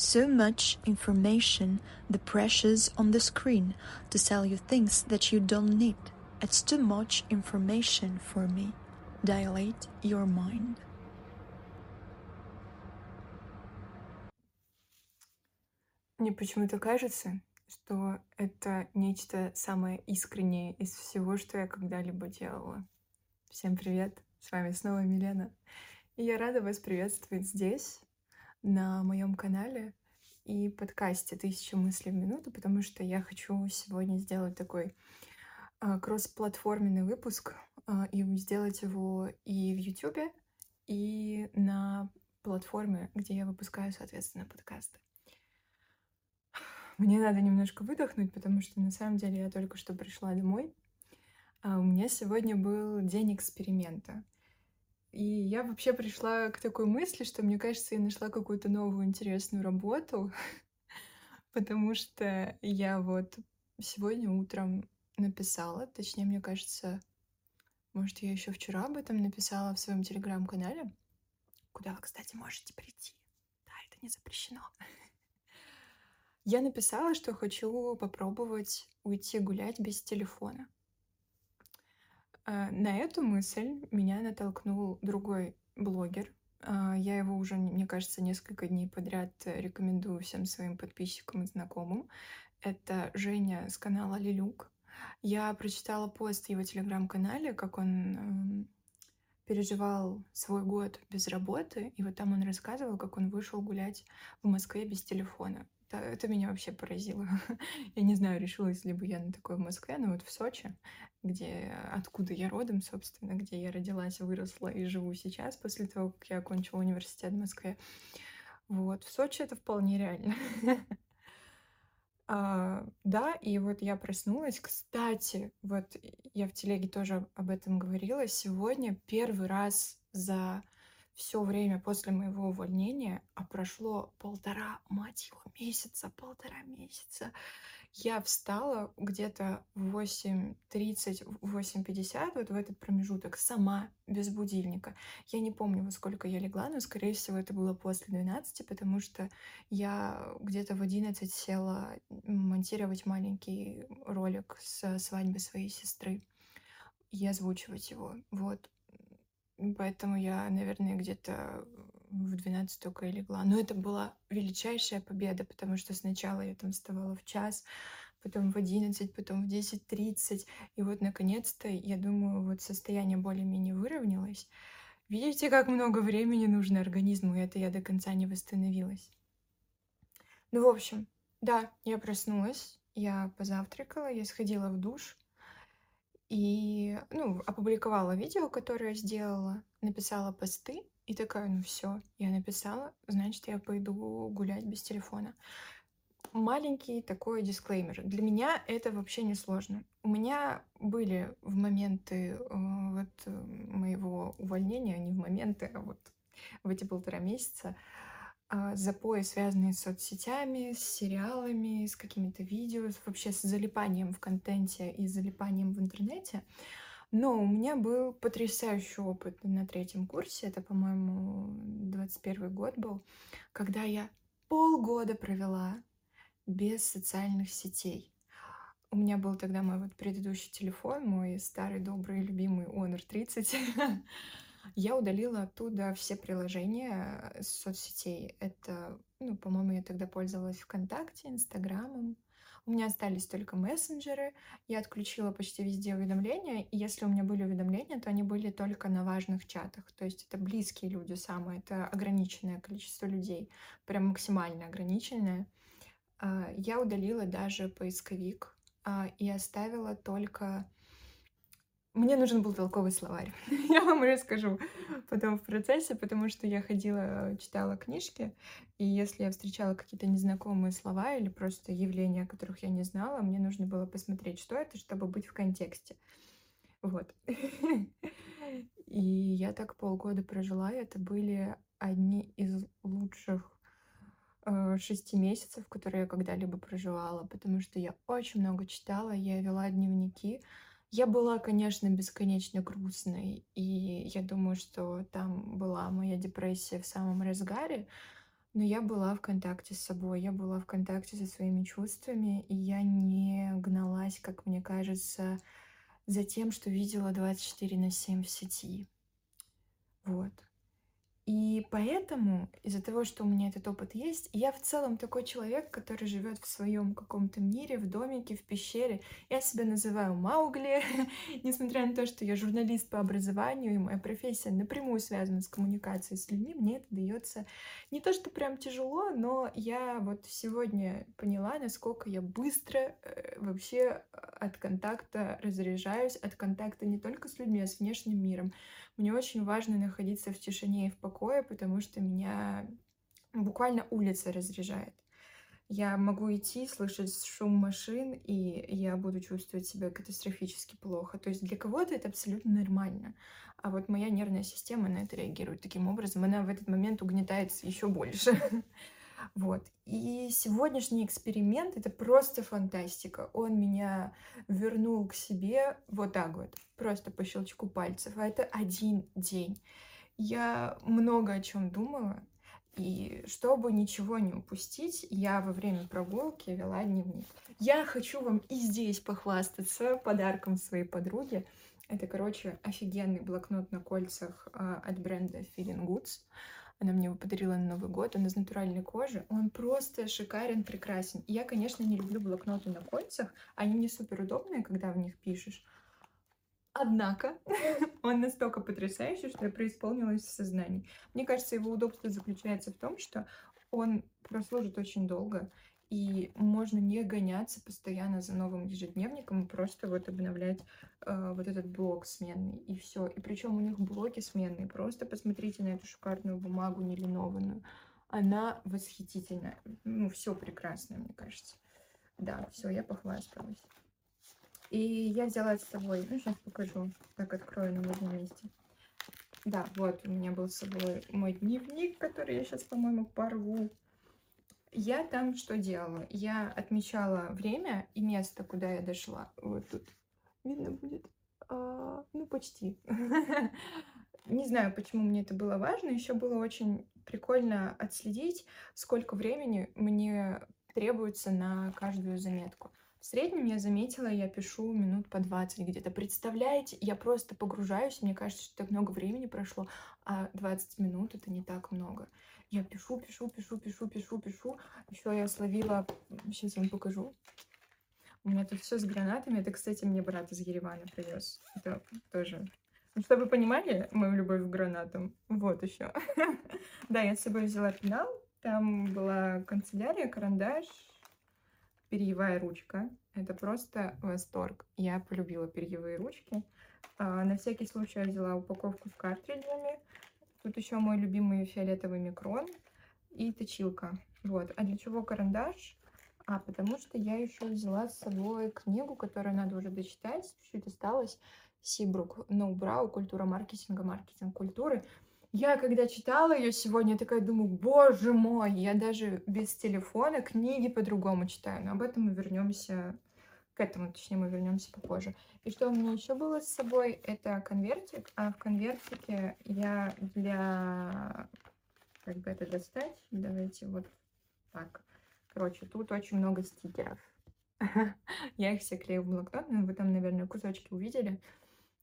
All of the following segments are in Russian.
So much information, the pressures on the screen to sell you things that you don't need. It's too much information for me. Dilate your mind. Мне почему-то кажется, что это нечто самое искреннее из всего, что я когда-либо делала. Всем привет! С вами снова Милена. И я рада вас приветствовать здесь, на моем канале и подкасте «Тысяча мыслей в минуту», потому что я хочу сегодня сделать такой а, кросс-платформенный выпуск а, и сделать его и в YouTube, и на платформе, где я выпускаю, соответственно, подкасты. Мне надо немножко выдохнуть, потому что на самом деле я только что пришла домой. А у меня сегодня был день эксперимента. И я вообще пришла к такой мысли, что мне кажется, я нашла какую-то новую интересную работу, потому что я вот сегодня утром написала, точнее, мне кажется, может, я еще вчера об этом написала в своем телеграм-канале, куда вы, кстати, можете прийти. Да, это не запрещено. Я написала, что хочу попробовать уйти гулять без телефона. А, на эту мысль меня натолкнул другой блогер. А, я его уже, мне кажется, несколько дней подряд рекомендую всем своим подписчикам и знакомым. Это Женя с канала Лилюк. Я прочитала пост в его телеграм-канале, как он эм, переживал свой год без работы, и вот там он рассказывал, как он вышел гулять в Москве без телефона. Это, это меня вообще поразило. я не знаю, решилась ли бы я на такое в Москве, но вот в Сочи, где откуда я родом, собственно, где я родилась, выросла и живу сейчас, после того, как я окончила университет в Москве. Вот, в Сочи это вполне реально. а, да, и вот я проснулась. Кстати, вот я в телеге тоже об этом говорила. Сегодня первый раз за все время после моего увольнения, а прошло полтора, мать его, месяца, полтора месяца, я встала где-то в 8.30, 8.50, вот в этот промежуток, сама, без будильника. Я не помню, во сколько я легла, но, скорее всего, это было после 12, потому что я где-то в 11 села монтировать маленький ролик с свадьбы своей сестры и озвучивать его. Вот. Поэтому я, наверное, где-то в 12 только и легла. Но это была величайшая победа, потому что сначала я там вставала в час, потом в 11, потом в 10.30. И вот, наконец-то, я думаю, вот состояние более-менее выровнялось. Видите, как много времени нужно организму, и это я до конца не восстановилась. Ну, в общем, да, я проснулась, я позавтракала, я сходила в душ, и, ну, опубликовала видео, которое сделала, написала посты, и такая, ну все, я написала, значит, я пойду гулять без телефона. Маленький такой дисклеймер. Для меня это вообще не сложно. У меня были в моменты э, вот э, моего увольнения, не в моменты, а вот в эти полтора месяца, а, запои, связанные с соцсетями, с сериалами, с какими-то видео, вообще с залипанием в контенте и залипанием в интернете. Но у меня был потрясающий опыт на третьем курсе, это, по-моему, 21 год был, когда я полгода провела без социальных сетей. У меня был тогда мой вот предыдущий телефон, мой старый добрый любимый Honor 30. Я удалила оттуда все приложения э, соцсетей. Это, ну, по-моему, я тогда пользовалась ВКонтакте, Инстаграмом. У меня остались только мессенджеры. Я отключила почти везде уведомления. И если у меня были уведомления, то они были только на важных чатах. То есть это близкие люди самые, это ограниченное количество людей, прям максимально ограниченное. А, я удалила даже поисковик а, и оставила только мне нужен был толковый словарь. я вам расскажу потом в процессе, потому что я ходила, читала книжки, и если я встречала какие-то незнакомые слова или просто явления, которых я не знала, мне нужно было посмотреть, что это, чтобы быть в контексте. Вот. и я так полгода прожила, и это были одни из лучших э, шести месяцев, которые я когда-либо проживала, потому что я очень много читала, я вела дневники, я была, конечно, бесконечно грустной, и я думаю, что там была моя депрессия в самом разгаре. но я была в контакте с собой, я была в контакте со своими чувствами, и я не гналась, как мне кажется, за тем, что видела 24 на 7 в сети. Вот. И поэтому, из-за того, что у меня этот опыт есть, я в целом такой человек, который живет в своем каком-то мире, в домике, в пещере. Я себя называю Маугли, несмотря на то, что я журналист по образованию, и моя профессия напрямую связана с коммуникацией с людьми, мне это дается не то, что прям тяжело, но я вот сегодня поняла, насколько я быстро э, вообще от контакта разряжаюсь, от контакта не только с людьми, а с внешним миром. Мне очень важно находиться в тишине и в покое, потому что меня буквально улица разряжает. Я могу идти, слышать шум машин, и я буду чувствовать себя катастрофически плохо. То есть для кого-то это абсолютно нормально. А вот моя нервная система на это реагирует таким образом. Она в этот момент угнетается еще больше. Вот. И сегодняшний эксперимент — это просто фантастика. Он меня вернул к себе вот так вот, просто по щелчку пальцев. А это один день. Я много о чем думала, и чтобы ничего не упустить, я во время прогулки вела дневник. Я хочу вам и здесь похвастаться подарком своей подруги. Это, короче, офигенный блокнот на кольцах а, от бренда Feeling Goods. Она мне его подарила на Новый год, он из натуральной кожи. Он просто шикарен, прекрасен. Я, конечно, не люблю блокноты на кольцах. Они не супер удобные, когда в них пишешь. Однако он настолько потрясающий, что я преисполнилась в сознании. Мне кажется, его удобство заключается в том, что он прослужит очень долго, и можно не гоняться постоянно за новым ежедневником, просто вот обновлять э, вот этот блок сменный, и все. И причем у них блоки сменные. Просто посмотрите на эту шикарную бумагу нелинованную. Она восхитительная. Ну, все прекрасно, мне кажется. Да, все, я похвасталась. И я взяла с собой, ну, сейчас покажу, так открою на одном месте. Да, вот у меня был с собой мой дневник, который я сейчас, по-моему, порву. Я там что делала? Я отмечала время и место, куда я дошла. Вот тут видно будет. А, ну, почти. Не знаю, почему мне это было важно. Еще было очень прикольно отследить, сколько времени мне требуется на каждую заметку. В среднем я заметила, я пишу минут по 20 где-то. Представляете, я просто погружаюсь, мне кажется, что так много времени прошло, а 20 минут это не так много. Я пишу, пишу, пишу, пишу, пишу, пишу. Еще я словила, сейчас вам покажу. У меня тут все с гранатами. Это, кстати, мне брат из Еревана привез. Это тоже ну, чтобы вы понимали мою любовь к гранатам, вот еще. да, я с собой взяла пенал. Там была канцелярия, карандаш, перьевая ручка. Это просто восторг. Я полюбила перьевые ручки. А, на всякий случай я взяла упаковку с картриджами. Тут еще мой любимый фиолетовый микрон и точилка. Вот. А для чего карандаш? А, потому что я еще взяла с собой книгу, которую надо уже дочитать. Чуть осталось. Сибрук, Ноубрау, культура маркетинга, маркетинг культуры. Я когда читала ее сегодня, я такая думаю, боже мой, я даже без телефона книги по-другому читаю. Но об этом мы вернемся к этому, точнее, мы вернемся попозже. И что у меня еще было с собой, это конвертик. А в конвертике я для... Как бы это достать? Давайте вот так. Короче, тут очень много стикеров. Я их все клею в блокнот, но вы там, наверное, кусочки увидели.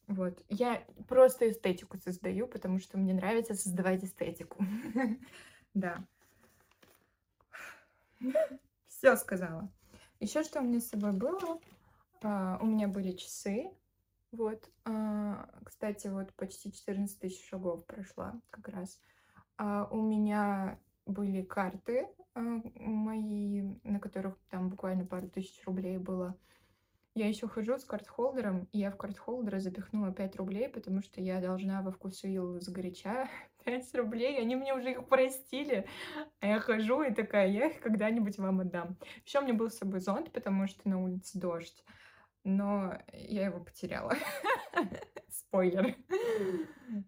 Вот. Я просто эстетику создаю, потому что мне нравится создавать эстетику. Да. Все сказала. Еще что у меня с собой было? А, у меня были часы. Вот. А, кстати, вот почти 14 тысяч шагов прошла как раз. А, у меня были карты мои, на которых там буквально пару тысяч рублей было. Я еще хожу с карт-холдером, и я в карт-холдер запихнула 5 рублей, потому что я должна во вкусвилл сгоряча 5 рублей, они мне уже их простили. А я хожу и такая, я их когда-нибудь вам отдам. Еще у меня был с собой зонт, потому что на улице дождь, но я его потеряла. Спойлер.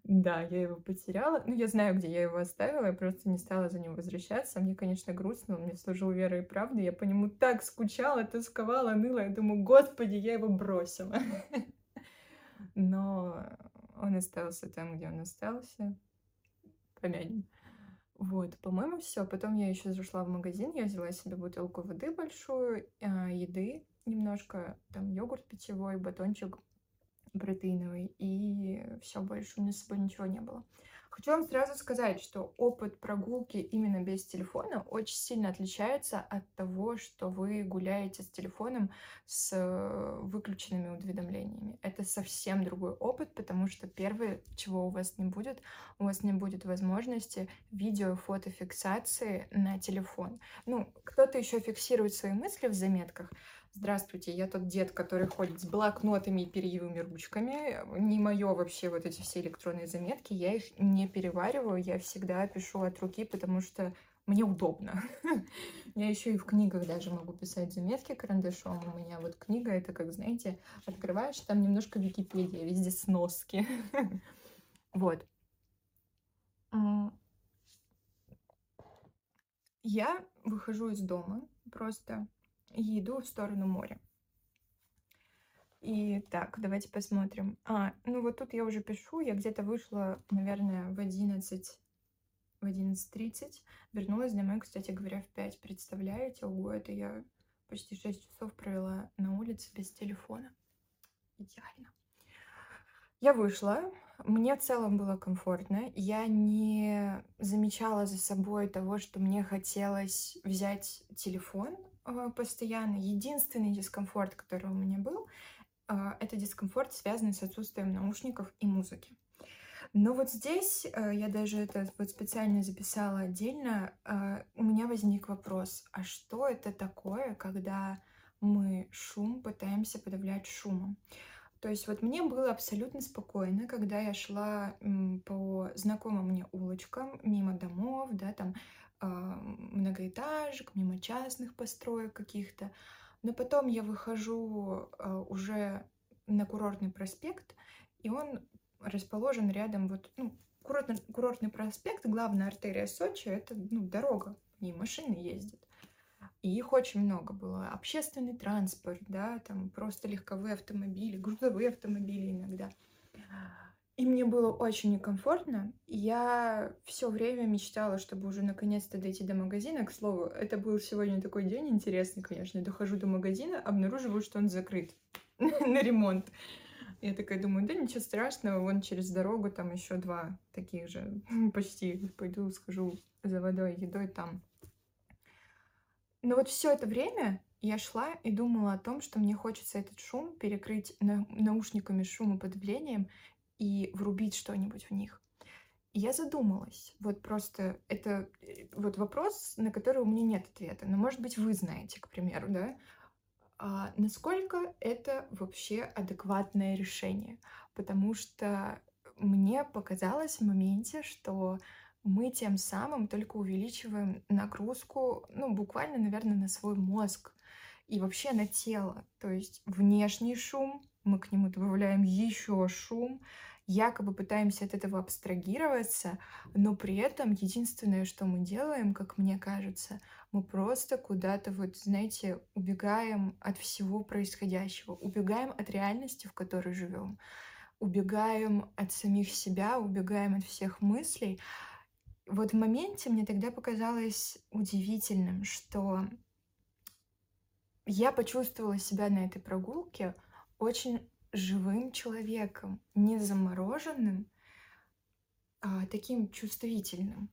Да, я его потеряла. Ну, я знаю, где я его оставила, я просто не стала за ним возвращаться. Мне, конечно, грустно, он мне служил верой и правдой. Я по нему так скучала, тосковала, ныла. Я думаю, господи, я его бросила. Но он остался там, где он остался. Помянем. Вот, по-моему, все. Потом я еще зашла в магазин, я взяла себе бутылку воды большую, а, еды немножко, там йогурт питьевой, батончик протеиновый, и все, больше у меня с собой ничего не было. Хочу вам сразу сказать, что опыт прогулки именно без телефона очень сильно отличается от того, что вы гуляете с телефоном с э, выключенными уведомлениями. Это совсем другой опыт, потому что первое, чего у вас не будет, у вас не будет возможности видео, фотофиксации на телефон. Ну, кто-то еще фиксирует свои мысли в заметках, Здравствуйте, я тот дед, который ходит с блокнотами и перьевыми ручками. Не мое вообще вот эти все электронные заметки. Я их не перевариваю, я всегда пишу от руки, потому что мне удобно. Я еще и в книгах даже могу писать заметки карандашом. У меня вот книга, это как, знаете, открываешь, там немножко Википедия, везде сноски. Вот. Я выхожу из дома просто и иду в сторону моря. И так, давайте посмотрим. А, ну вот тут я уже пишу, я где-то вышла, наверное, в 11, в 11.30. Вернулась домой, кстати говоря, в 5. Представляете? Ого, это я почти 6 часов провела на улице без телефона. Идеально. Я вышла, мне в целом было комфортно. Я не замечала за собой того, что мне хотелось взять телефон постоянно. Единственный дискомфорт, который у меня был, а, это дискомфорт, связанный с отсутствием наушников и музыки. Но вот здесь а, я даже это вот специально записала отдельно. У меня возник вопрос, а что это такое, когда мы шум пытаемся подавлять шумом? То есть вот мне было абсолютно спокойно, когда я шла по знакомым мне улочкам, мимо домов, да, там многоэтажек, мимо частных построек каких-то. Но потом я выхожу а, уже на курортный проспект, и он расположен рядом вот, ну, курортный, курортный проспект, главная артерия Сочи, это, ну, дорога, ней машины ездят. И их очень много было. Общественный транспорт, да, там просто легковые автомобили, грузовые автомобили иногда. И мне было очень некомфортно. Я все время мечтала, чтобы уже наконец-то дойти до магазина. К слову, это был сегодня такой день интересный, конечно. Я дохожу до магазина, обнаруживаю, что он закрыт на ремонт. Я такая думаю, да ничего страшного, вон через дорогу там еще два таких же, почти. Пойду схожу за водой, едой там. Но вот все это время я шла и думала о том, что мне хочется этот шум перекрыть на наушниками шумоподавлением и врубить что-нибудь в них. И я задумалась. Вот просто это э, вот вопрос, на который у меня нет ответа. Но, может быть, вы знаете, к примеру, да? А насколько это вообще адекватное решение? Потому что мне показалось в моменте, что мы тем самым только увеличиваем нагрузку, ну, буквально, наверное, на свой мозг и вообще на тело. То есть внешний шум, мы к нему добавляем еще шум, якобы пытаемся от этого абстрагироваться, но при этом единственное, что мы делаем, как мне кажется, мы просто куда-то вот, знаете, убегаем от всего происходящего, убегаем от реальности, в которой живем, убегаем от самих себя, убегаем от всех мыслей. Вот в моменте мне тогда показалось удивительным, что я почувствовала себя на этой прогулке очень живым человеком, не замороженным, а таким чувствительным.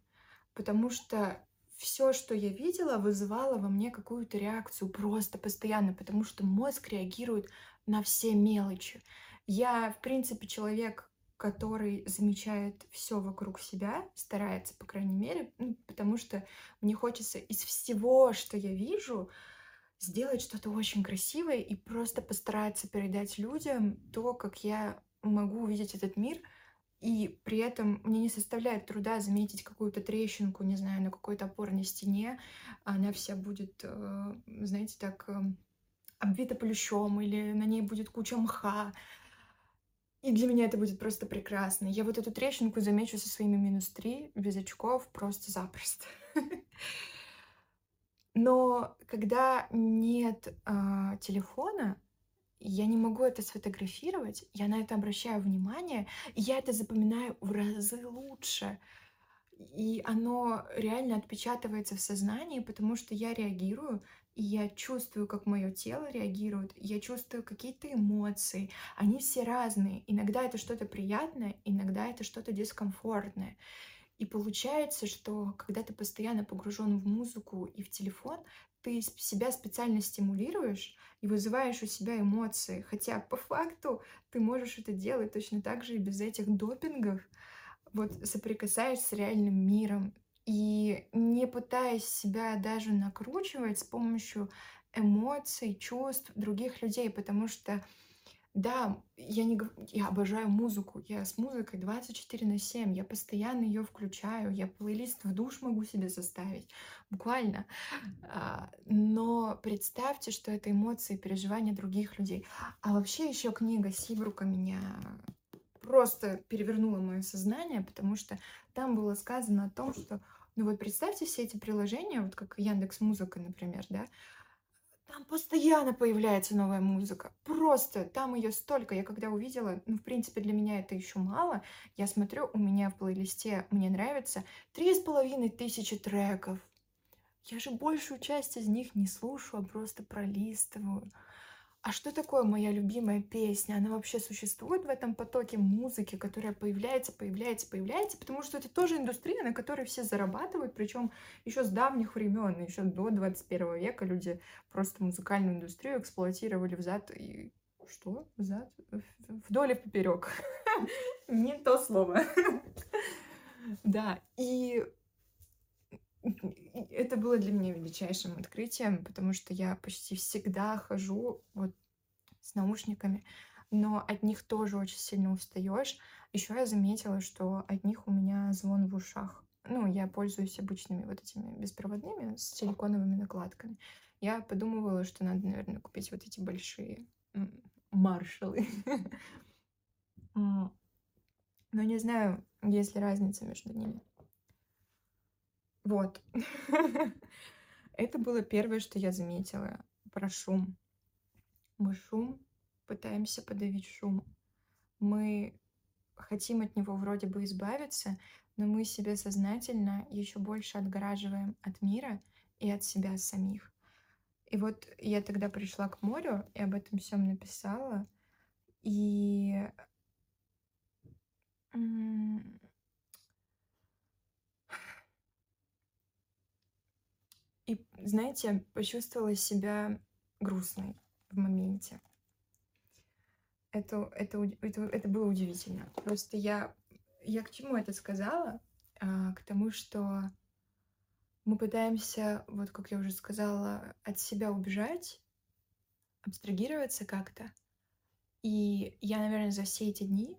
Потому что все, что я видела, вызывало во мне какую-то реакцию просто постоянно, потому что мозг реагирует на все мелочи. Я, в принципе, человек, который замечает все вокруг себя, старается, по крайней мере, ну, потому что мне хочется из всего, что я вижу, сделать что-то очень красивое и просто постараться передать людям то, как я могу увидеть этот мир, и при этом мне не составляет труда заметить какую-то трещинку, не знаю, на какой-то опорной стене, она вся будет, э, знаете, так э, обвита плющом, или на ней будет куча мха. И для меня это будет просто прекрасно. Я вот эту трещинку замечу со своими минус 3 без очков просто запросто. Но когда нет а, телефона, я не могу это сфотографировать, я на это обращаю внимание, и я это запоминаю в разы лучше. И оно реально отпечатывается в сознании, потому что я реагирую, и я чувствую, как мое тело реагирует, я чувствую какие-то эмоции. Они все разные. Иногда это что-то приятное, иногда это что-то дискомфортное. И получается, что когда ты постоянно погружен в музыку и в телефон, ты себя специально стимулируешь и вызываешь у себя эмоции. Хотя по факту ты можешь это делать точно так же и без этих допингов. Вот соприкасаешься с реальным миром и не пытаясь себя даже накручивать с помощью эмоций, чувств других людей, потому что да, я не я обожаю музыку. Я с музыкой 24 на 7. Я постоянно ее включаю. Я плейлист в душ могу себе составить. Буквально. А, но представьте, что это эмоции, переживания других людей. А вообще еще книга Сибрука меня просто перевернула мое сознание, потому что там было сказано о том, что ну вот представьте все эти приложения, вот как Яндекс Музыка, например, да, там постоянно появляется новая музыка. Просто там ее столько. Я когда увидела, ну, в принципе, для меня это еще мало. Я смотрю, у меня в плейлисте мне нравится три с половиной тысячи треков. Я же большую часть из них не слушаю, а просто пролистываю а что такое моя любимая песня? Она вообще существует в этом потоке музыки, которая появляется, появляется, появляется, потому что это тоже индустрия, на которой все зарабатывают, причем еще с давних времен, еще до 21 века люди просто музыкальную индустрию эксплуатировали взад и что? Взад? Вдоль и поперек. Не то слово. Да, и это было для меня величайшим открытием, потому что я почти всегда хожу вот с наушниками, но от них тоже очень сильно устаешь. Еще я заметила, что от них у меня звон в ушах. Ну, я пользуюсь обычными вот этими беспроводными с силиконовыми накладками. Я подумывала, что надо, наверное, купить вот эти большие маршалы. Но не знаю, есть ли разница между ними. Вот. Это было первое, что я заметила про шум. Мы шум, пытаемся подавить шум. Мы хотим от него вроде бы избавиться, но мы себя сознательно еще больше отгораживаем от мира и от себя самих. И вот я тогда пришла к морю и об этом всем написала. И И, знаете, почувствовала себя грустной в моменте. Это, это, это, это было удивительно. Просто я, я к чему это сказала? А, к тому, что мы пытаемся, вот как я уже сказала, от себя убежать, абстрагироваться как-то. И я, наверное, за все эти дни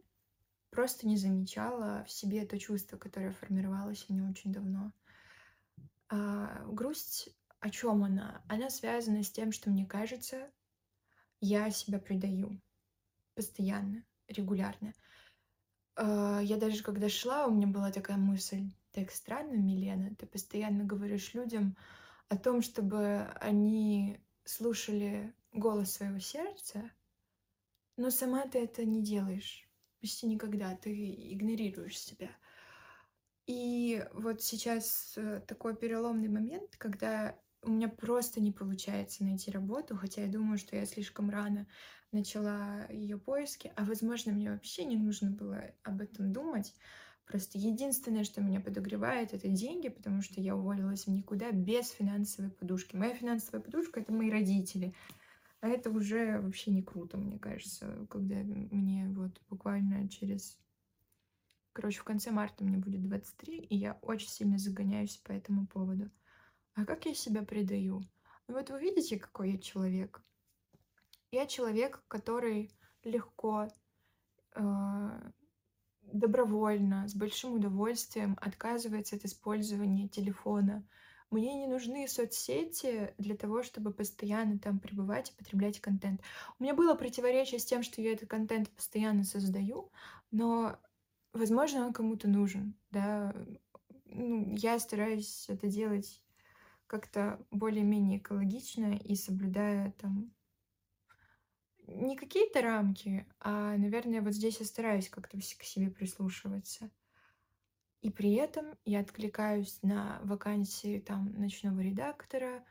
просто не замечала в себе то чувство, которое формировалось у меня очень давно. А, грусть, о чем она? Она связана с тем, что мне кажется, я себя предаю постоянно, регулярно. А, я даже когда шла, у меня была такая мысль, так странно, Милена, ты постоянно говоришь людям о том, чтобы они слушали голос своего сердца, но сама ты это не делаешь почти никогда, ты игнорируешь себя. И вот сейчас э, такой переломный момент, когда у меня просто не получается найти работу, хотя я думаю, что я слишком рано начала ее поиски, а возможно, мне вообще не нужно было об этом думать. Просто единственное, что меня подогревает, это деньги, потому что я уволилась в никуда без финансовой подушки. Моя финансовая подушка — это мои родители. А это уже вообще не круто, мне кажется, когда мне вот буквально через Короче, в конце марта мне будет 23, и я очень сильно загоняюсь по этому поводу. А как я себя предаю? Ну вот вы видите, какой я человек? Я человек, который легко, э, добровольно, с большим удовольствием отказывается от использования телефона. Мне не нужны соцсети для того, чтобы постоянно там пребывать и потреблять контент. У меня было противоречие с тем, что я этот контент постоянно создаю, но Возможно, он кому-то нужен, да. Ну, я стараюсь это делать как-то более-менее экологично и соблюдая там не какие-то рамки, а, наверное, вот здесь я стараюсь как-то к себе прислушиваться. И при этом я откликаюсь на вакансии там ночного редактора,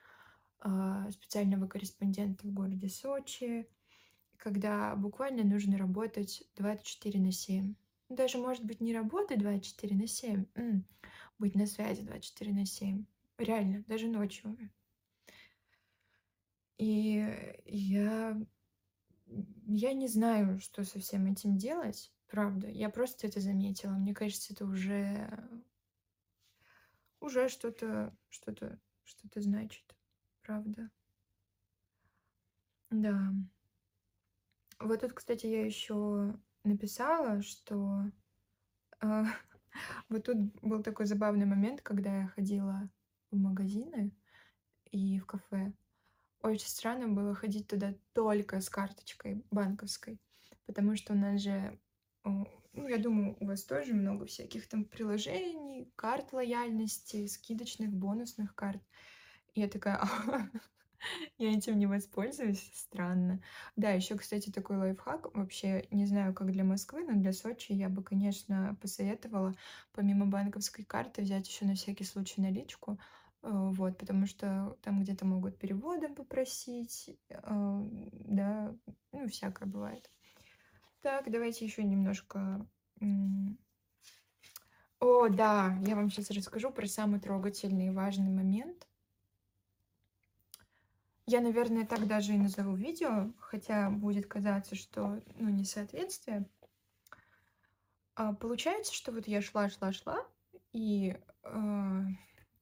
а, специального корреспондента в городе Сочи, когда буквально нужно работать 24 на 7. Даже, может быть, не работать 24 на 7, м, быть на связи 24 на 7. Реально, даже ночью. И я, я не знаю, что со всем этим делать, правда. Я просто это заметила. Мне кажется, это уже, уже что-то, что-то, что-то значит, правда. Да. Вот тут, кстати, я еще написала, что э, вот тут был такой забавный момент, когда я ходила в магазины и в кафе. Очень странно было ходить туда только с карточкой банковской, потому что у нас же, ну, я думаю, у вас тоже много всяких там приложений, карт лояльности, скидочных, бонусных карт. И я такая, Я этим не воспользуюсь, странно. Да, еще, кстати, такой лайфхак. Вообще, не знаю, как для Москвы, но для Сочи я бы, конечно, посоветовала помимо банковской карты взять еще на всякий случай наличку. Э, вот, потому что там где-то могут переводом попросить, э, да, ну, всякое бывает. Так, давайте еще немножко... О, да, я вам сейчас расскажу про самый трогательный и важный момент. Я, наверное, так даже и назову видео, хотя будет казаться, что, ну, несоответствие. А, получается, что вот я шла, шла, шла, и э,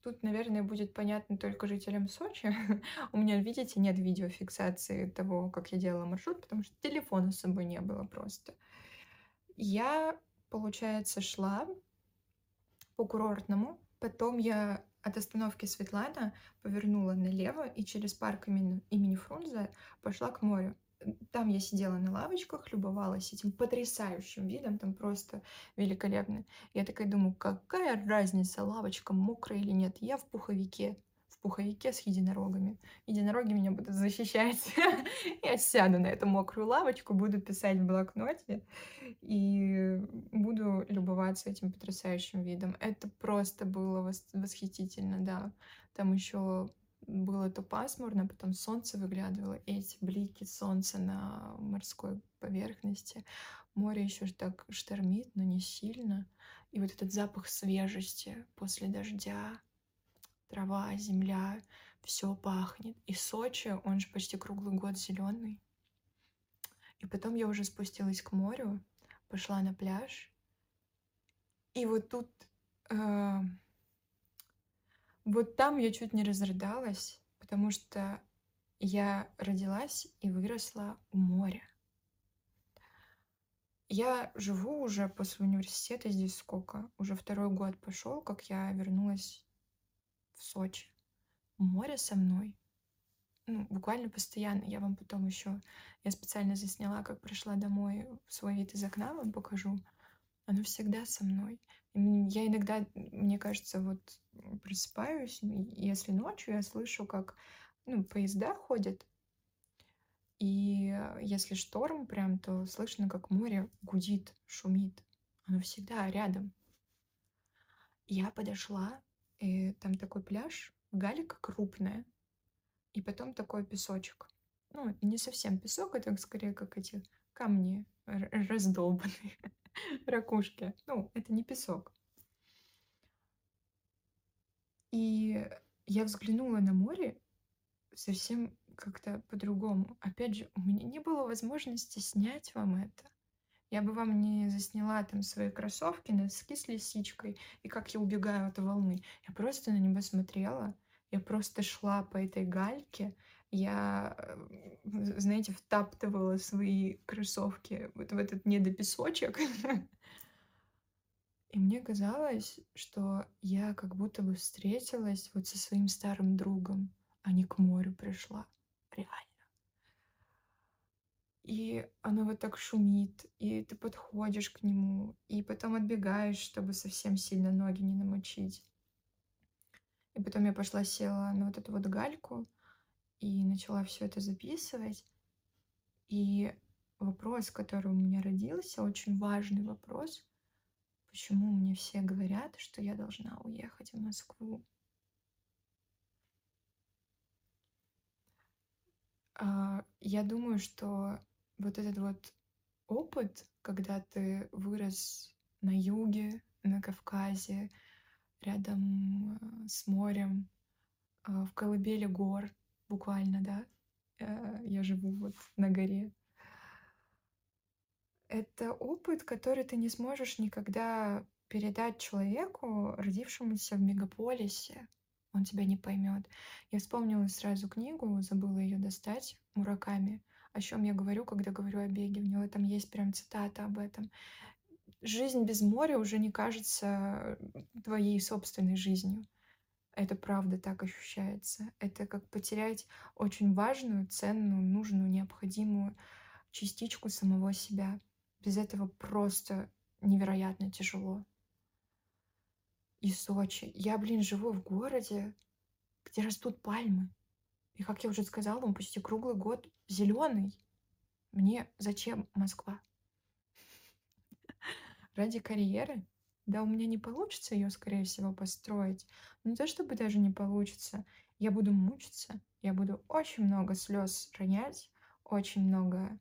тут, наверное, будет понятно только жителям Сочи. У меня, видите, нет видеофиксации того, как я делала маршрут, потому что телефона с собой не было просто. Я, получается, шла по курортному, потом я от остановки Светлана повернула налево и через парк имени, имени Фрунзе пошла к морю. Там я сидела на лавочках, любовалась этим потрясающим видом, там просто великолепно. Я такая думаю, какая разница, лавочка мокрая или нет, я в пуховике пуховике с единорогами. Единороги меня будут защищать. Я сяду на эту мокрую лавочку, буду писать в блокноте и буду любоваться этим потрясающим видом. Это просто было восхитительно, да. Там еще было то пасмурно, потом солнце выглядывало, эти блики солнца на морской поверхности. Море еще так штормит, но не сильно. И вот этот запах свежести после дождя, трава, земля, все пахнет. И Сочи, он же почти круглый год зеленый. И потом я уже спустилась к морю, пошла на пляж. И вот тут, э, вот там я чуть не разрыдалась, потому что я родилась и выросла у моря. Я живу уже после университета здесь сколько? Уже второй год пошел, как я вернулась в Сочи. Море со мной. Ну, буквально постоянно. Я вам потом еще... Я специально засняла, как пришла домой свой вид из окна, вам покажу. Оно всегда со мной. Я иногда, мне кажется, вот просыпаюсь, если ночью я слышу, как ну, поезда ходят, и если шторм прям, то слышно, как море гудит, шумит. Оно всегда рядом. Я подошла и там такой пляж, галика крупная, и потом такой песочек. Ну, не совсем песок, это скорее как эти камни раздолбанные, ракушки. Ну, это не песок. И я взглянула на море совсем как-то по-другому. Опять же, у меня не было возможности снять вам это. Я бы вам не засняла там свои кроссовки, носки с лисичкой и как я убегаю от волны. Я просто на него смотрела. Я просто шла по этой гальке. Я, э, знаете, втаптывала свои кроссовки вот в этот недопесочек. И мне казалось, что я как будто бы встретилась вот со своим старым другом, а не к морю пришла. Реально. И оно вот так шумит, и ты подходишь к нему, и потом отбегаешь, чтобы совсем сильно ноги не намочить. И потом я пошла, села на вот эту вот гальку и начала все это записывать. И вопрос, который у меня родился, очень важный вопрос, почему мне все говорят, что я должна уехать в Москву. А, я думаю, что вот этот вот опыт, когда ты вырос на юге, на Кавказе, рядом э, с морем, а, в колыбели гор, буквально, да, э, я живу вот на горе. Это опыт, который ты не сможешь никогда передать человеку, родившемуся в мегаполисе. Он тебя не поймет. Я вспомнила сразу книгу, забыла ее достать, Мураками. О чем я говорю, когда говорю о беге. У него там есть прям цитата об этом. Жизнь без моря уже не кажется твоей собственной жизнью. Это правда так ощущается. Это как потерять очень важную, ценную, нужную, необходимую частичку самого себя. Без этого просто невероятно тяжело. И Сочи. Я, блин, живу в городе, где растут пальмы. И, как я уже сказала, он почти круглый год зеленый. Мне зачем Москва? Ради карьеры? Да у меня не получится ее, скорее всего, построить. Не то чтобы даже не получится. Я буду мучиться. Я буду очень много слез ронять, очень много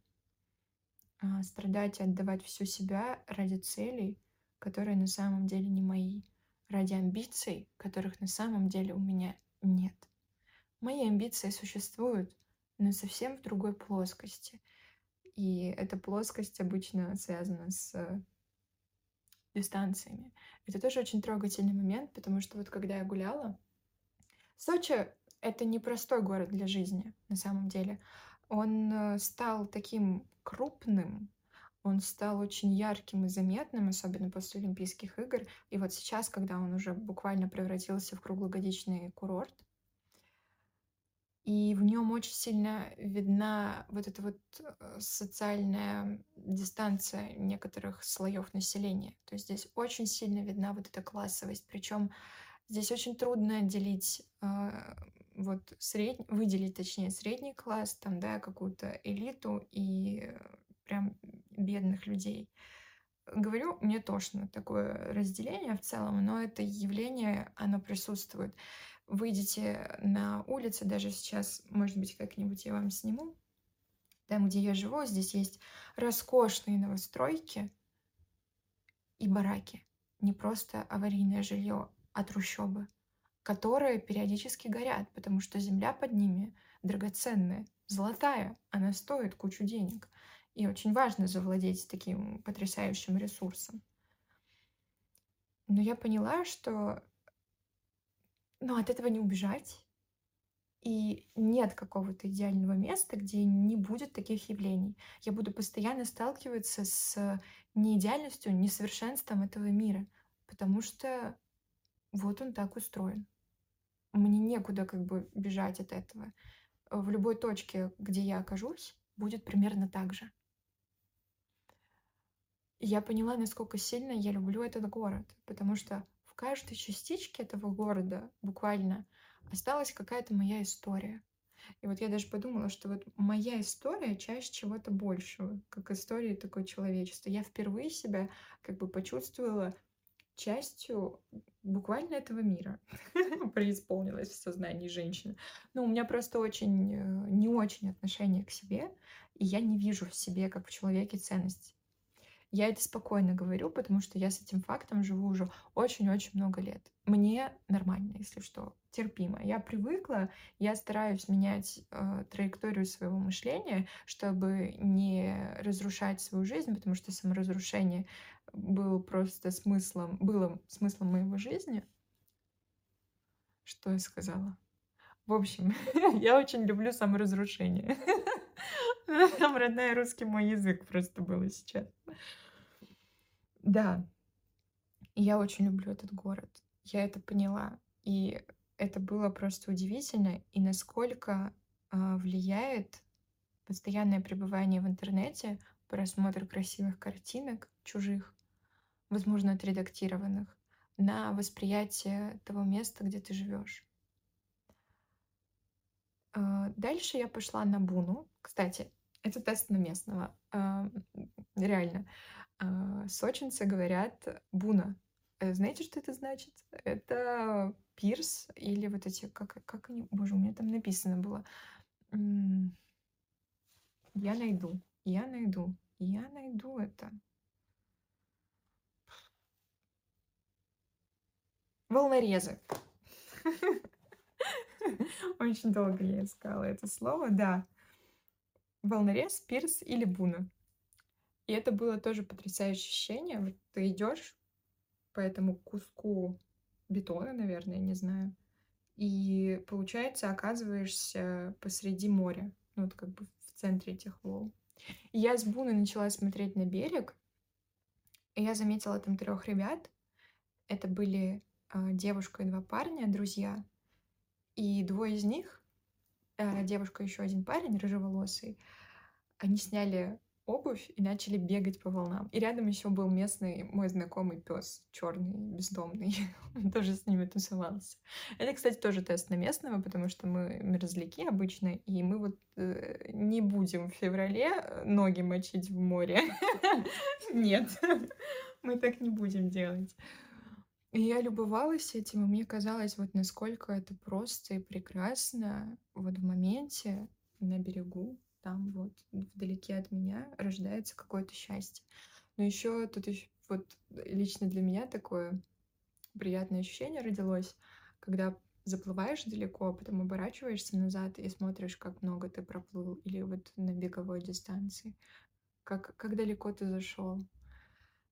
а, страдать и отдавать всю себя ради целей, которые на самом деле не мои, ради амбиций, которых на самом деле у меня нет. Мои амбиции существуют, но совсем в другой плоскости. И эта плоскость обычно связана с дистанциями. Это тоже очень трогательный момент, потому что вот когда я гуляла, Сочи — это непростой город для жизни, на самом деле. Он э, стал таким крупным, он стал очень ярким и заметным, особенно после Олимпийских игр. И вот сейчас, когда он уже буквально превратился в круглогодичный курорт, и в нем очень сильно видна вот эта вот э, социальная дистанция некоторых слоев населения. То есть здесь очень сильно видна вот эта классовость. Причем здесь очень трудно отделить э, вот средний, выделить, точнее, средний класс, там, да, какую-то элиту и прям бедных людей. Говорю, мне тошно такое разделение в целом, но это явление, оно присутствует выйдете на улицу, даже сейчас, может быть, как-нибудь я вам сниму, там, где я живу, здесь есть роскошные новостройки и бараки. Не просто аварийное жилье, а трущобы, которые периодически горят, потому что земля под ними драгоценная, золотая, она стоит кучу денег. И очень важно завладеть таким потрясающим ресурсом. Но я поняла, что но от этого не убежать. И нет какого-то идеального места, где не будет таких явлений. Я буду постоянно сталкиваться с неидеальностью, несовершенством этого мира, потому что вот он так устроен. Мне некуда как бы бежать от этого. В любой точке, где я окажусь, будет примерно так же. Я поняла, насколько сильно я люблю этот город, потому что в каждой частичке этого города буквально осталась какая-то моя история. И вот я даже подумала, что вот моя история часть чего-то большего, как истории такой человечества. Я впервые себя как бы почувствовала частью буквально этого мира. Преисполнилась в сознании женщины. Ну, у меня просто очень, э, не очень отношение к себе, и я не вижу в себе, как в человеке, ценности. Я это спокойно говорю, потому что я с этим фактом живу уже очень-очень много лет. Мне нормально, если что, терпимо. Я привыкла, я стараюсь менять э, траекторию своего мышления, чтобы не разрушать свою жизнь, потому что саморазрушение было просто смыслом, было смыслом моего жизни. Что я сказала? В общем, я очень люблю саморазрушение. Там родной русский мой язык просто было сейчас. Да, я очень люблю этот город. Я это поняла. И это было просто удивительно. И насколько а, влияет постоянное пребывание в интернете, просмотр красивых картинок чужих, возможно, отредактированных, на восприятие того места, где ты живешь. А, дальше я пошла на Буну. Кстати, Это тест на местного. А, реально. А, сочинцы говорят буна. Э, знаете, что это значит? Это пирс или вот эти, как, как они, боже, у меня там написано было. Я найду, я найду, я найду это. Волнорезы. Очень долго я искала это слово, да. Волнорез, пирс или буна. И это было тоже потрясающее ощущение. Вот ты идешь по этому куску бетона, наверное, не знаю, и, получается, оказываешься посреди моря, ну, вот как бы в центре этих волн. И я с Буны начала смотреть на берег, и я заметила там трех ребят. Это были э, девушка и два парня, друзья. И двое из них, девушка и еще один парень, рыжеволосый, они сняли обувь и начали бегать по волнам. И рядом еще был местный мой знакомый пес, черный, бездомный. Он тоже с ними тусовался. Это, кстати, тоже тест на местного, потому что мы мерзляки обычно, и мы вот э, не будем в феврале ноги мочить в море. Нет, мы так не будем делать. И я любовалась этим, и мне казалось, вот насколько это просто и прекрасно вот в моменте на берегу, там вот вдалеке от меня рождается какое-то счастье. Но еще тут еще вот лично для меня такое приятное ощущение родилось, когда заплываешь далеко, а потом оборачиваешься назад и смотришь, как много ты проплыл, или вот на беговой дистанции, как, как далеко ты зашел.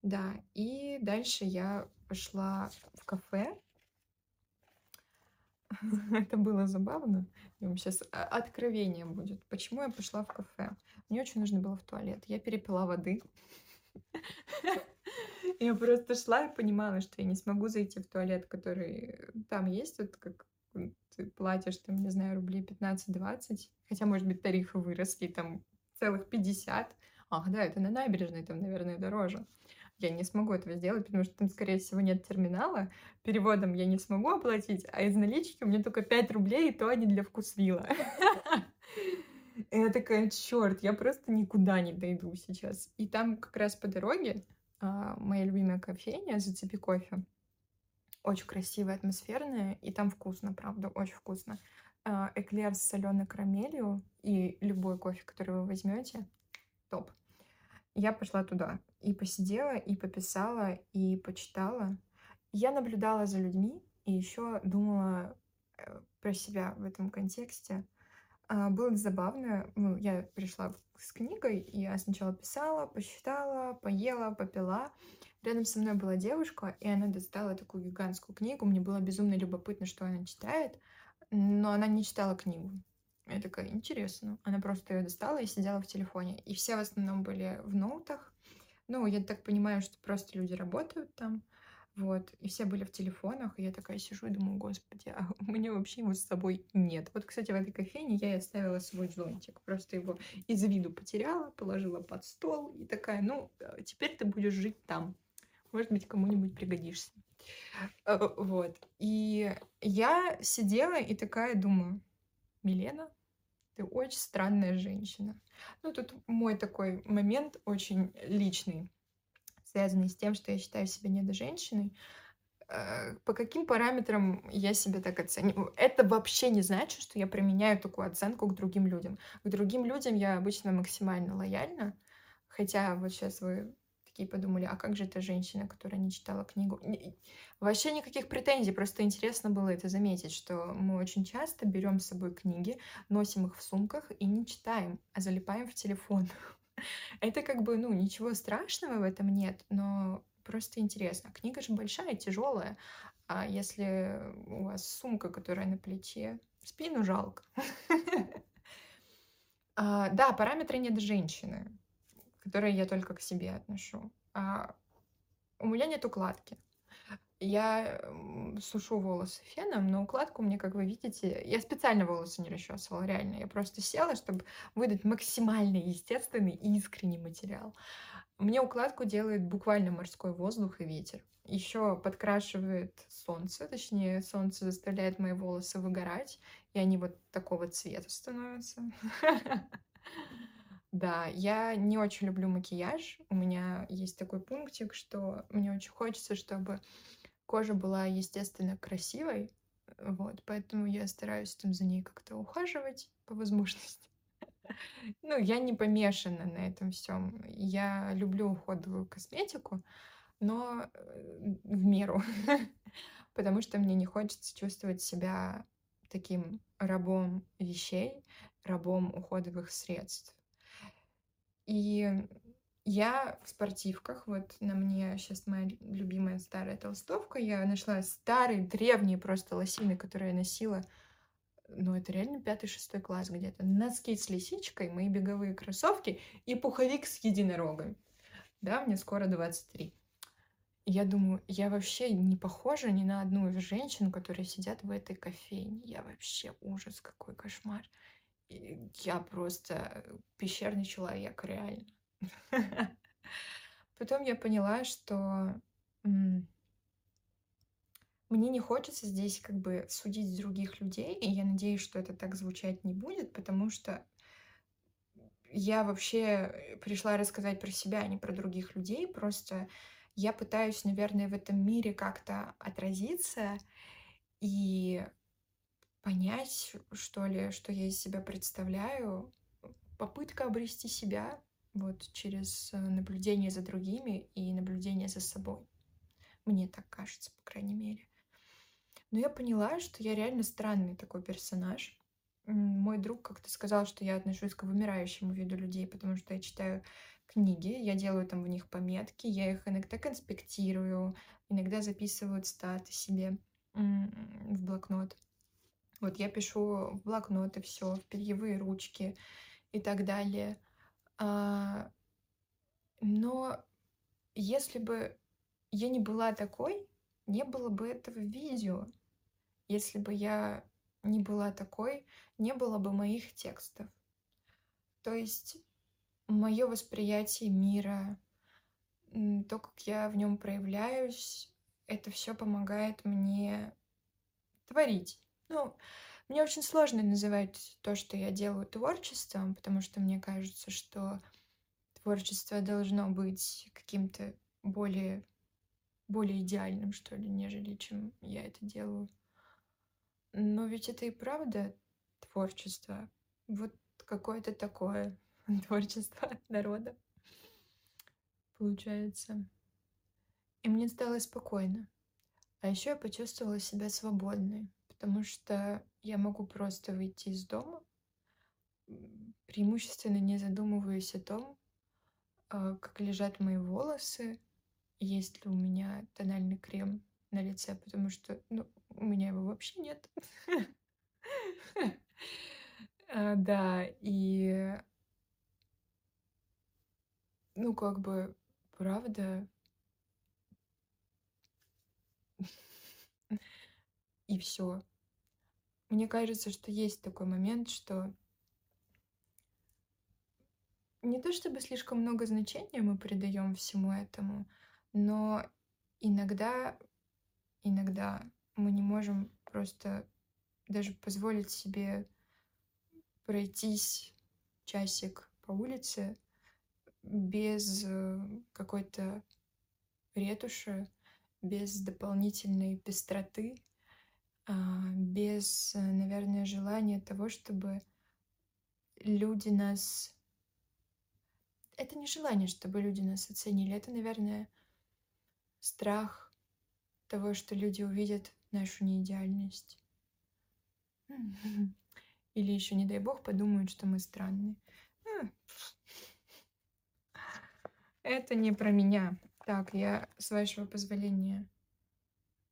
Да, и дальше я пошла в кафе, Это было забавно. Сейчас а, откровение будет. Почему я пошла в кафе? Мне очень нужно было в туалет. Я перепила воды. Я просто шла и понимала, что я не смогу зайти в туалет, который там есть, вот как ты платишь, там, не знаю, рублей 15-20, хотя, может быть, тарифы выросли, там, целых 50. Ах, да, это на набережной, там, наверное, дороже я не смогу этого сделать, потому что там, скорее всего, нет терминала, переводом я не смогу оплатить, а из налички у меня только 5 рублей, и то они для вкусвила. И я такая, черт, я просто никуда не дойду сейчас. И там как раз по дороге а, моя любимая кофейня «Зацепи кофе». Очень красивая, атмосферная, и там вкусно, правда, очень вкусно. А, эклер с соленой карамелью и любой кофе, который вы возьмете, топ. Я пошла туда и посидела, и пописала, и почитала. Я наблюдала за людьми и еще думала э, про себя в этом контексте. А, было забавно. Ну, я пришла с книгой, и я сначала писала, посчитала, поела, попила. Рядом со мной была девушка, и она достала такую гигантскую книгу. Мне было безумно любопытно, что она читает, но она не читала книгу. Я такая, интересно. Она просто ее достала и сидела в телефоне. И все в основном были в ноутах. Ну, я так понимаю, что просто люди работают там. Вот, и все были в телефонах, и я такая сижу и думаю, господи, а у меня вообще его с собой нет. Вот, кстати, в этой кофейне я и оставила свой зонтик, просто его из виду потеряла, положила под стол, и такая, ну, э, теперь ты будешь жить там, может быть, кому-нибудь пригодишься. Э, вот, и я сидела и такая думаю, Милена, ты очень странная женщина. Ну, тут мой такой момент очень личный, связанный с тем, что я считаю себя недоженщиной. Э, по каким параметрам я себя так оцениваю? Это вообще не значит, что я применяю такую оценку к другим людям. К другим людям я обычно максимально лояльна. Хотя вот сейчас вы такие подумали, а как же эта женщина, которая не читала книгу? Вообще никаких претензий, просто интересно было это заметить, что мы очень часто берем с собой книги, носим их в сумках и не читаем, а залипаем в телефон. Это как бы, ну, ничего страшного в этом нет, но просто интересно. Книга же большая, тяжелая, а если у вас сумка, которая на плече, спину жалко. А, да, параметры нет женщины которые я только к себе отношу. А у меня нет укладки. Я сушу волосы феном, но укладку мне, как вы видите, я специально волосы не расчесывала, реально. Я просто села, чтобы выдать максимально естественный и искренний материал. Мне укладку делает буквально морской воздух и ветер. Еще подкрашивает солнце, точнее, солнце заставляет мои волосы выгорать, и они вот такого цвета становятся. Да, я не очень люблю макияж. У меня есть такой пунктик, что мне очень хочется, чтобы кожа была естественно красивой. Вот, поэтому я стараюсь там за ней как-то ухаживать по возможности. Ну, я не помешана на этом всем. Я люблю уходовую косметику, но э, в меру. Потому что мне не хочется чувствовать себя таким рабом вещей, рабом уходовых средств. И я в спортивках, вот на мне сейчас моя любимая старая толстовка, я нашла старые, древние просто лосины, которые я носила, ну это реально пятый-шестой класс где-то, носки с лисичкой, мои беговые кроссовки и пуховик с единорогом. Да, мне скоро 23. Я думаю, я вообще не похожа ни на одну из женщин, которые сидят в этой кофейне. Я вообще ужас, какой кошмар. Я просто пещерный человек, реально. Потом я поняла, что мне не хочется здесь как бы судить других людей, и я надеюсь, что это так звучать не будет, потому что я вообще пришла рассказать про себя, а не про других людей. Просто я пытаюсь, наверное, в этом мире как-то отразиться и понять, что ли, что я из себя представляю. Попытка обрести себя вот через э, наблюдение за другими и наблюдение за собой. Мне так кажется, по крайней мере. Но я поняла, что я реально странный такой персонаж. Мой друг как-то сказал, что я отношусь к вымирающему виду людей, потому что я читаю книги, я делаю там в них пометки, я их иногда конспектирую, иногда записываю статы себе в блокнот. Вот я пишу в блокноты все, в перьевые ручки и так далее. А, но если бы я не была такой, не было бы этого видео. Если бы я не была такой, не было бы моих текстов. То есть мое восприятие мира, то, как я в нем проявляюсь, это все помогает мне творить. Ну, мне очень сложно называть то, что я делаю творчеством, потому что мне кажется, что творчество должно быть каким-то более, более идеальным, что ли, нежели чем я это делаю. Но ведь это и правда творчество. Вот какое-то такое. творчество народа. Получается. И мне стало спокойно. А еще я почувствовала себя свободной, потому что я могу просто выйти из дома, преимущественно не задумываясь о том, а, как лежат мои волосы, есть ли у меня тональный крем на лице, потому что ну, у меня его вообще нет. А, да, и ну, как бы, правда. И все. Мне кажется, что есть такой момент, что не то чтобы слишком много значения мы придаем всему этому, но иногда, иногда мы не можем просто даже позволить себе пройтись часик по улице без э, какой-то ретуши, без дополнительной пестроты, без, э, наверное, желания того, чтобы люди нас... Это не желание, чтобы люди нас оценили, это, наверное, страх того, что люди увидят нашу неидеальность. Или еще, не дай бог, подумают, что мы странные. Это не про меня. Так, я, с вашего позволения...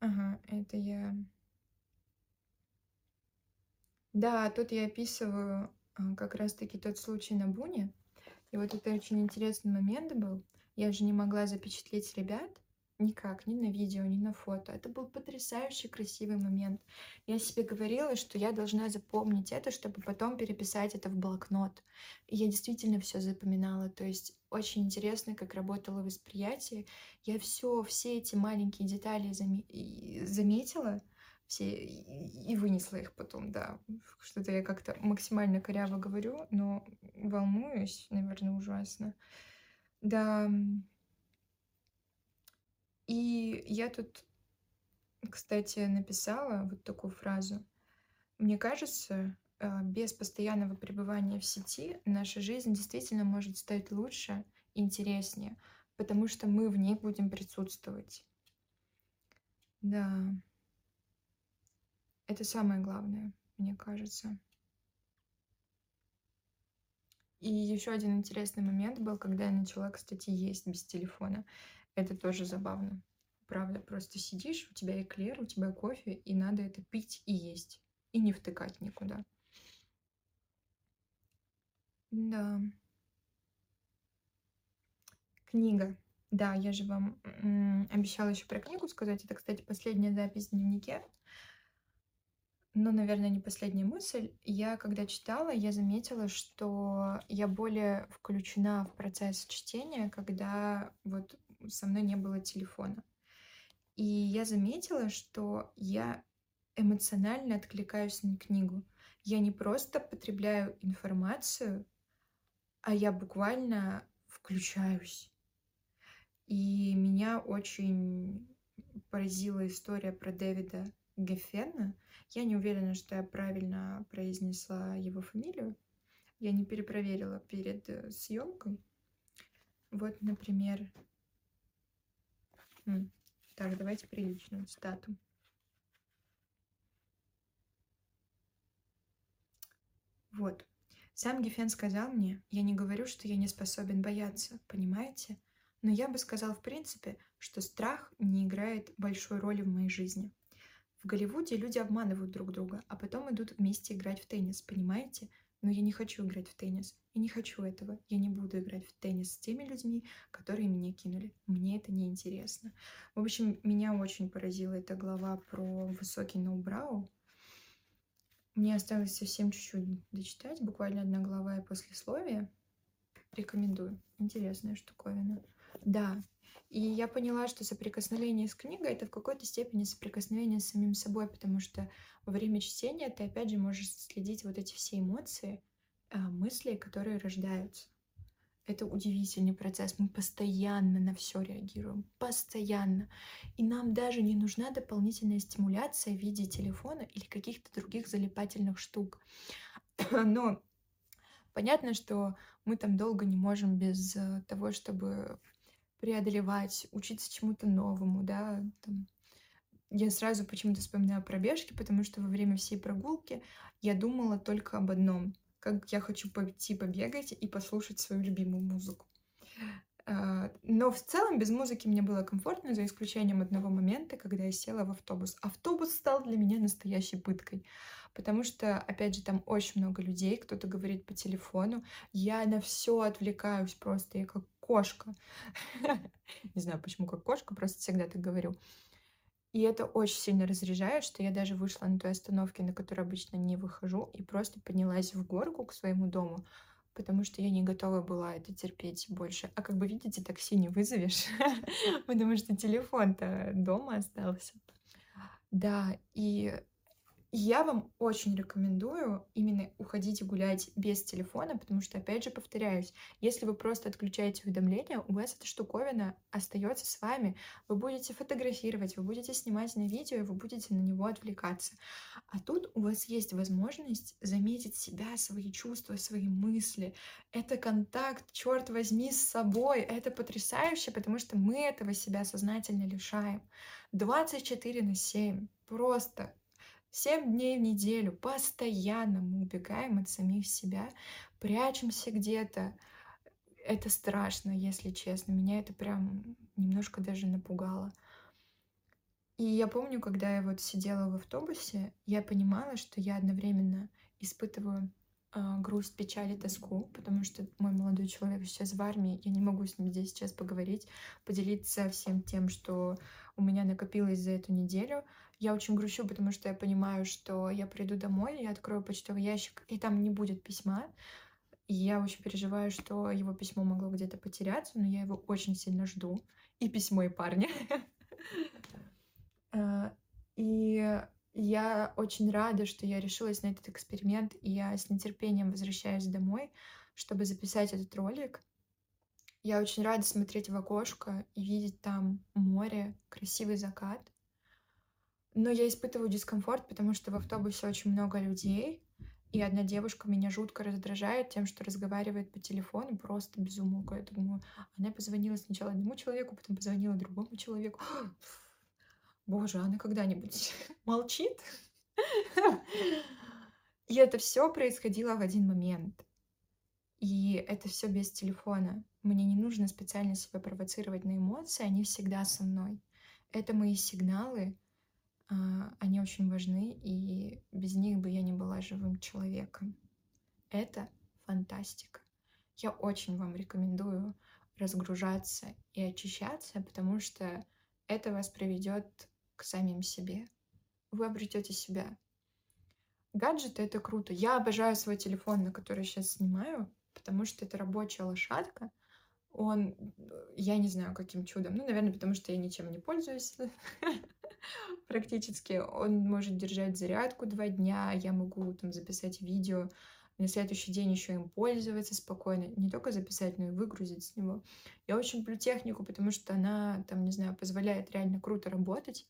Ага, это я... Да, тут я описываю а, как раз-таки тот случай на Буне. И вот это очень интересный момент был. Я же не могла запечатлеть ребят, Никак, ни на видео, ни на фото. Это был потрясающий красивый момент. Я себе говорила, что я должна запомнить это, чтобы потом переписать это в блокнот. И я действительно все запоминала. То есть очень интересно, как работало восприятие. Я все, все эти маленькие детали заме заметила, все и вынесла их потом, да. Что-то я как-то максимально коряво говорю, но волнуюсь, наверное, ужасно. Да. И я тут, кстати, написала вот такую фразу. Мне кажется, э, без постоянного пребывания в сети наша жизнь действительно может стать лучше, интереснее, потому что мы в ней будем присутствовать. Да. Это самое главное, мне кажется. И еще один интересный момент был, когда я начала, кстати, есть без телефона. Это тоже забавно. Правда, просто сидишь, у тебя эклер, у тебя кофе, и надо это пить и есть. И не втыкать никуда. Да. Книга. Да, я же вам обещала еще про книгу сказать. Это, кстати, последняя запись в дневнике но, наверное, не последняя мысль. Я, когда читала, я заметила, что я более включена в процесс чтения, когда вот со мной не было телефона. И я заметила, что я эмоционально откликаюсь на книгу. Я не просто потребляю информацию, а я буквально включаюсь. И меня очень поразила история про Дэвида Геффена. Я не уверена, что я правильно произнесла его фамилию. Я не перепроверила перед э, съемкой. Вот, например... Так, давайте приличную стату. Вот. Сам Гефен сказал мне, я не говорю, что я не способен бояться, понимаете? Но я бы сказал в принципе, что страх не играет большой роли в моей жизни. В Голливуде люди обманывают друг друга, а потом идут вместе играть в теннис, понимаете? Но я не хочу играть в теннис. Я не хочу этого. Я не буду играть в теннис с теми людьми, которые меня кинули. Мне это не интересно. В общем, меня очень поразила эта глава про высокий ноубрау. Мне осталось совсем чуть-чуть дочитать, буквально одна глава и послесловие. Рекомендую. Интересная штуковина. Да, и я поняла, что соприкосновение с книгой это в какой-то степени соприкосновение с самим собой, потому что во время чтения ты опять же можешь следить вот эти все эмоции, а, мысли, которые рождаются. Это удивительный процесс. Мы постоянно на все реагируем. Постоянно. И нам даже не нужна дополнительная стимуляция в виде телефона или каких-то других залипательных штук. Но понятно, что мы там долго не можем без э, того, чтобы преодолевать, учиться чему-то новому, да, там. Я сразу почему-то вспоминаю пробежки, потому что во время всей прогулки я думала только об одном, как я хочу пойти побегать и послушать свою любимую музыку. А, но в целом без музыки мне было комфортно, за исключением одного момента, когда я села в автобус. Автобус стал для меня настоящей пыткой, потому что, опять же, там очень много людей, кто-то говорит по телефону, я на все отвлекаюсь просто, я как кошка. Не знаю, почему как кошка, просто всегда так говорю. И это очень сильно разряжает, что я даже вышла на той остановке, на которой обычно не выхожу, и просто поднялась в горку к своему дому, потому что я не готова была это терпеть больше. А как бы видите, такси не вызовешь, потому что телефон-то дома остался. Да, и я вам очень рекомендую именно уходить и гулять без телефона, потому что, опять же, повторяюсь, если вы просто отключаете уведомления, у вас эта штуковина остается с вами. Вы будете фотографировать, вы будете снимать на видео, и вы будете на него отвлекаться. А тут у вас есть возможность заметить себя, свои чувства, свои мысли. Это контакт, черт возьми, с собой. Это потрясающе, потому что мы этого себя сознательно лишаем. 24 на 7. Просто Семь дней в неделю постоянно мы убегаем от самих себя, прячемся где-то. Это страшно, если честно. Меня это прям немножко даже напугало. И я помню, когда я вот сидела в автобусе, я понимала, что я одновременно испытываю э, грусть, печаль и тоску, потому что мой молодой человек сейчас в армии, я не могу с ним здесь сейчас поговорить, поделиться всем тем, что у меня накопилось за эту неделю. Я очень грущу, потому что я понимаю, что я приду домой, я открою почтовый ящик, и там не будет письма. И я очень переживаю, что его письмо могло где-то потеряться, но я его очень сильно жду. И письмо, и парня. А, и Я очень рада, что я решилась на этот эксперимент, и я с нетерпением возвращаюсь домой, чтобы записать этот ролик. Я очень рада смотреть в окошко и видеть там море, красивый закат. Но я испытываю дискомфорт, потому что в автобусе очень много людей, и одна девушка меня жутко раздражает тем, что разговаривает по телефону просто без. Я думаю, она позвонила сначала одному человеку, потом позвонила другому человеку. Боже, она когда-нибудь молчит? И это все происходило в один момент. И это все без телефона. Мне не нужно специально себя провоцировать на эмоции, они всегда со мной. Это мои сигналы, они очень важны, и без них бы я не была живым человеком. Это фантастика. Я очень вам рекомендую разгружаться и очищаться, потому что это вас приведет к самим себе. Вы обретете себя. Гаджеты — это круто. Я обожаю свой телефон, на который сейчас снимаю, потому что это рабочая лошадка. Он, я не знаю, каким чудом. Ну, наверное, потому что я ничем не пользуюсь практически. Он может держать зарядку два дня. Я могу там записать видео, на следующий день еще им пользоваться спокойно. Не только записать, но и выгрузить с него. Я очень люблю технику, потому что она, там, не знаю, позволяет реально круто работать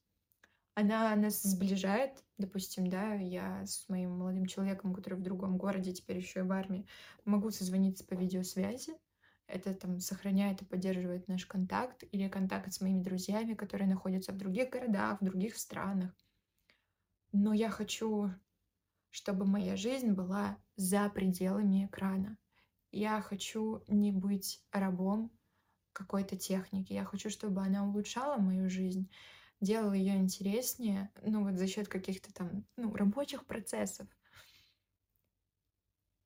она нас сближает, допустим, да, я с моим молодым человеком, который в другом городе, теперь еще и в армии, могу созвониться по видеосвязи, это там сохраняет и поддерживает наш контакт, или контакт с моими друзьями, которые находятся в других городах, в других странах. Но я хочу, чтобы моя жизнь была за пределами экрана. Я хочу не быть рабом какой-то техники. Я хочу, чтобы она улучшала мою жизнь делала ее интереснее, ну вот за счет каких-то там ну, рабочих процессов.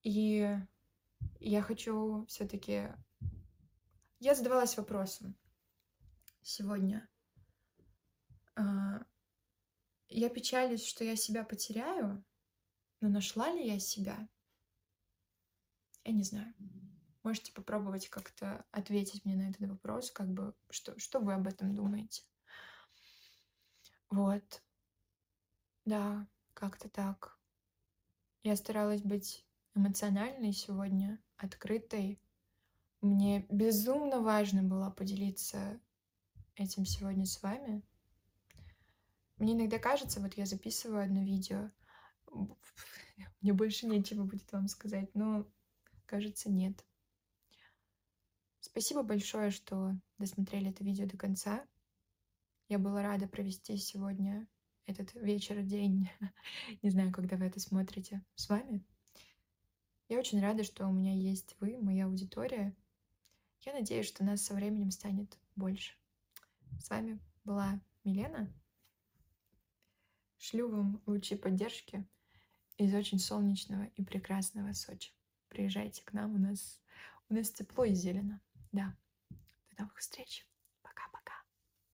И я хочу все-таки... Я задавалась вопросом сегодня. А, я печалюсь, что я себя потеряю, но нашла ли я себя? Я не знаю. Можете попробовать как-то ответить мне на этот вопрос, как бы, что, что вы об этом думаете? Вот. Да, как-то так. Я старалась быть эмоциональной сегодня, открытой. Мне безумно важно было поделиться этим сегодня с вами. Мне иногда кажется, вот я записываю одно видео, мне больше нечего будет вам сказать, но кажется, нет. Спасибо большое, что досмотрели это видео до конца. Я была рада провести сегодня этот вечер, день, не знаю, когда вы это смотрите, с вами. Я очень рада, что у меня есть вы, моя аудитория. Я надеюсь, что нас со временем станет больше. С вами была Милена. Шлю вам лучи поддержки из очень солнечного и прекрасного Сочи. Приезжайте к нам, у нас, у нас тепло и зелено. Да. До новых встреч.